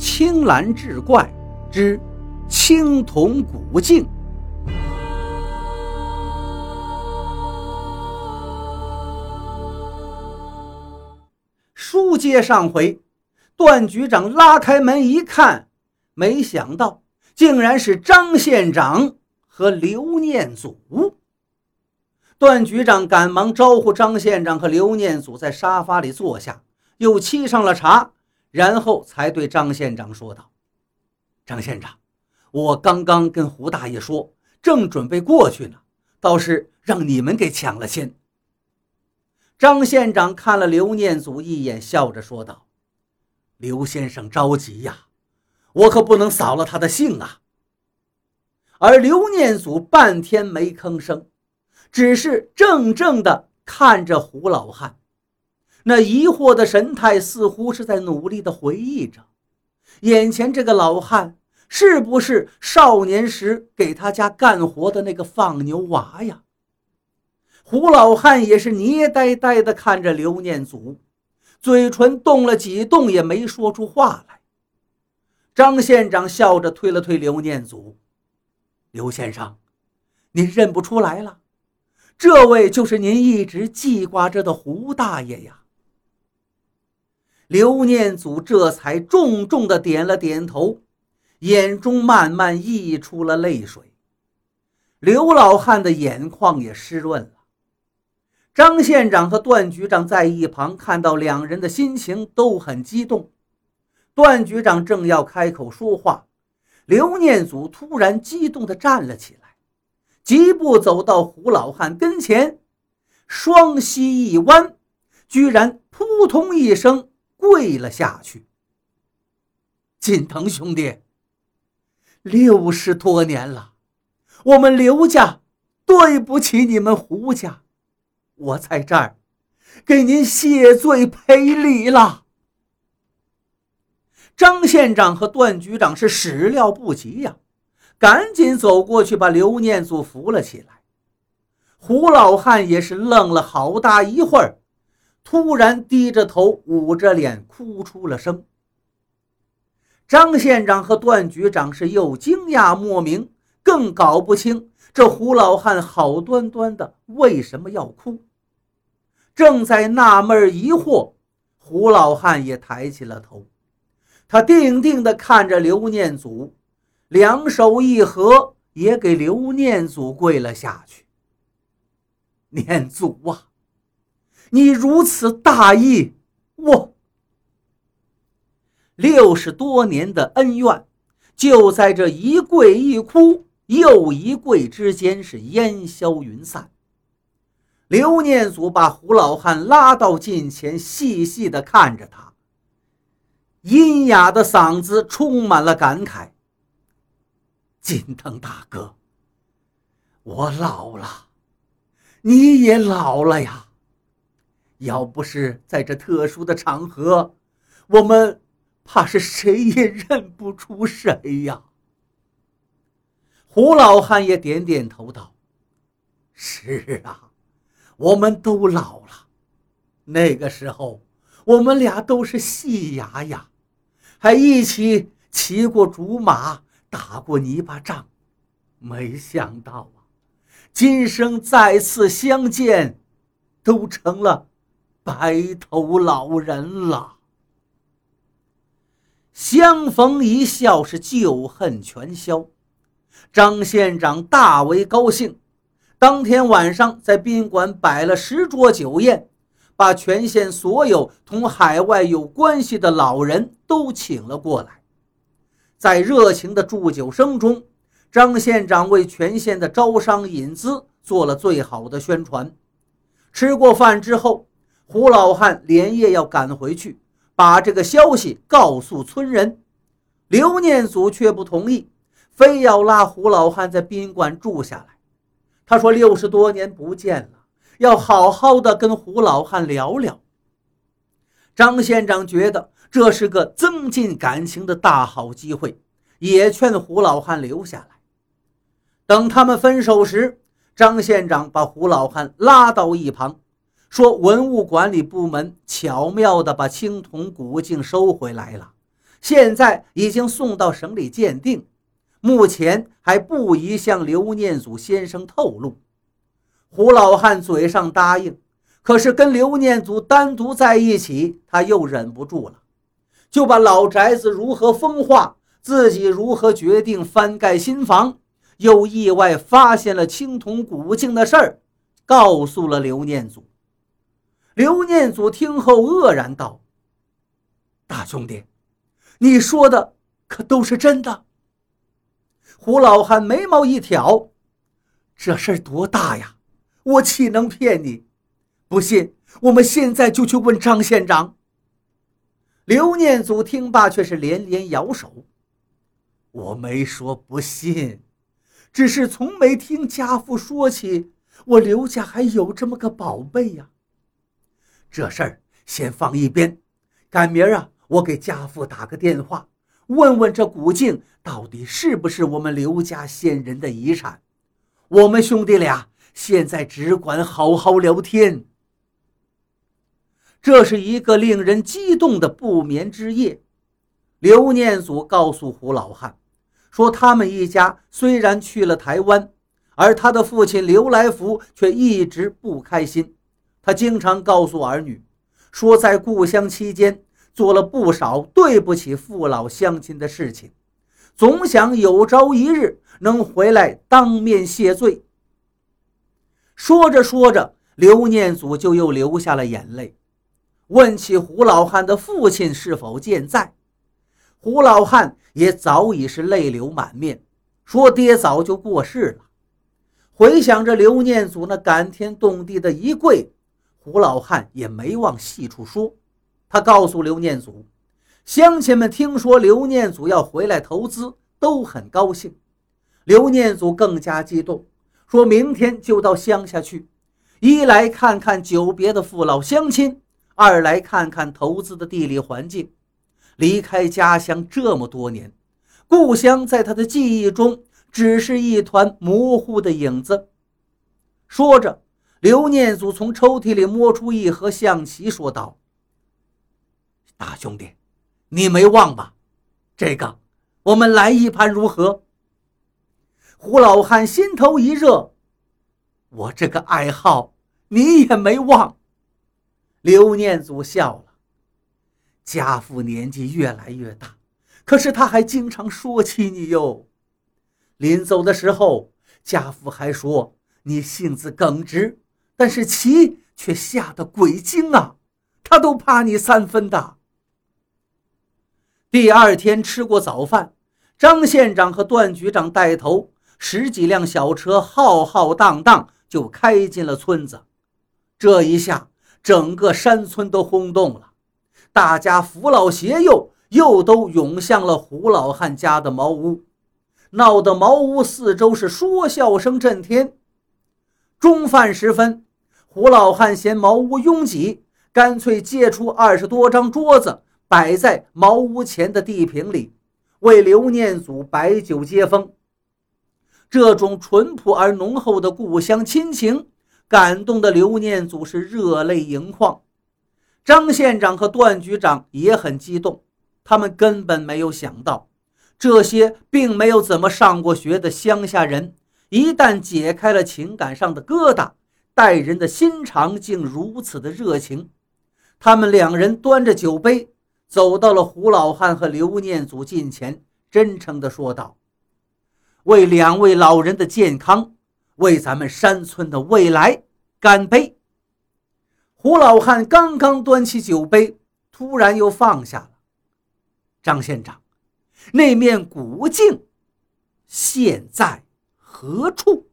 青蓝志怪之青铜古镜。书接上回，段局长拉开门一看，没想到竟然是张县长和刘念祖。段局长赶忙招呼张县长和刘念祖在沙发里坐下，又沏上了茶，然后才对张县长说道：“张县长，我刚刚跟胡大爷说，正准备过去呢，倒是让你们给抢了先。”张县长看了刘念祖一眼，笑着说道：“刘先生着急呀，我可不能扫了他的兴啊。”而刘念祖半天没吭声，只是怔怔地看着胡老汉，那疑惑的神态似乎是在努力地回忆着，眼前这个老汉是不是少年时给他家干活的那个放牛娃呀？胡老汉也是捏呆呆地看着刘念祖，嘴唇动了几动，也没说出话来。张县长笑着推了推刘念祖：“刘先生，您认不出来了？这位就是您一直记挂着的胡大爷呀。”刘念祖这才重重的点了点头，眼中慢慢溢出了泪水。刘老汉的眼眶也湿润了。张县长和段局长在一旁看到两人的心情都很激动。段局长正要开口说话，刘念祖突然激动地站了起来，疾步走到胡老汉跟前，双膝一弯，居然扑通一声跪了下去。锦腾兄弟，六十多年了，我们刘家对不起你们胡家。我在这儿给您谢罪赔礼了。张县长和段局长是始料不及呀，赶紧走过去把刘念祖扶了起来。胡老汉也是愣了好大一会儿，突然低着头，捂着脸哭出了声。张县长和段局长是又惊讶莫名，更搞不清这胡老汉好端端的为什么要哭。正在纳闷疑惑，胡老汉也抬起了头，他定定地看着刘念祖，两手一合，也给刘念祖跪了下去。念祖啊，你如此大义，我六十多年的恩怨，就在这一跪一哭又一跪之间是烟消云散。刘念祖把胡老汉拉到近前，细细的看着他，阴哑的嗓子充满了感慨：“金腾大哥，我老了，你也老了呀。要不是在这特殊的场合，我们怕是谁也认不出谁呀。”胡老汉也点点头道：“是啊。”我们都老了，那个时候我们俩都是细牙呀，还一起骑过竹马，打过泥巴仗。没想到啊，今生再次相见，都成了白头老人了。相逢一笑，是旧恨全消。张县长大为高兴。当天晚上，在宾馆摆了十桌酒宴，把全县所有同海外有关系的老人都请了过来。在热情的祝酒声中，张县长为全县的招商引资做了最好的宣传。吃过饭之后，胡老汉连夜要赶回去，把这个消息告诉村人。刘念祖却不同意，非要拉胡老汉在宾馆住下来。他说：“六十多年不见了，要好好的跟胡老汉聊聊。”张县长觉得这是个增进感情的大好机会，也劝胡老汉留下来。等他们分手时，张县长把胡老汉拉到一旁，说：“文物管理部门巧妙地把青铜古镜收回来了，现在已经送到省里鉴定，目前还不宜向刘念祖先生透露。胡老汉嘴上答应，可是跟刘念祖单独在一起，他又忍不住了，就把老宅子如何风化，自己如何决定翻盖新房，又意外发现了青铜古镜的事儿，告诉了刘念祖。刘念祖听后愕然道：“大兄弟。”你说的可都是真的？胡老汉眉毛一挑，这事儿多大呀？我岂能骗你？不信，我们现在就去问张县长。刘念祖听罢，却是连连摇手：“我没说不信，只是从没听家父说起我刘家还有这么个宝贝呀。这事儿先放一边，赶明儿啊。”我给家父打个电话，问问这古镜到底是不是我们刘家先人的遗产。我们兄弟俩现在只管好好聊天。这是一个令人激动的不眠之夜。刘念祖告诉胡老汉，说他们一家虽然去了台湾，而他的父亲刘来福却一直不开心。他经常告诉儿女，说在故乡期间。做了不少对不起父老乡亲的事情，总想有朝一日能回来当面谢罪。说着说着，刘念祖就又流下了眼泪，问起胡老汉的父亲是否健在。胡老汉也早已是泪流满面，说爹早就过世了。回想着刘念祖那感天动地的一跪，胡老汉也没往细处说。他告诉刘念祖，乡亲们听说刘念祖要回来投资，都很高兴。刘念祖更加激动，说明天就到乡下去，一来看看久别的父老乡亲，二来看看投资的地理环境。离开家乡这么多年，故乡在他的记忆中只是一团模糊的影子。说着，刘念祖从抽屉里摸出一盒象棋，说道。大兄弟，你没忘吧？这个，我们来一盘如何？胡老汉心头一热，我这个爱好你也没忘。刘念祖笑了。家父年纪越来越大，可是他还经常说起你哟。临走的时候，家父还说你性子耿直，但是棋却下得鬼精啊，他都怕你三分的。第二天吃过早饭，张县长和段局长带头，十几辆小车浩浩荡荡就开进了村子。这一下，整个山村都轰动了，大家扶老携幼，又都涌向了胡老汉家的茅屋，闹得茅屋四周是说笑声震天。中饭时分，胡老汉嫌茅屋拥挤，干脆借出二十多张桌子。摆在茅屋前的地坪里，为刘念祖摆酒接风。这种淳朴而浓厚的故乡亲情，感动的刘念祖是热泪盈眶。张县长和段局长也很激动，他们根本没有想到，这些并没有怎么上过学的乡下人，一旦解开了情感上的疙瘩，待人的心肠竟如此的热情。他们两人端着酒杯。走到了胡老汉和刘念祖近前，真诚地说道：“为两位老人的健康，为咱们山村的未来，干杯！”胡老汉刚刚端起酒杯，突然又放下了。张县长，那面古镜现在何处？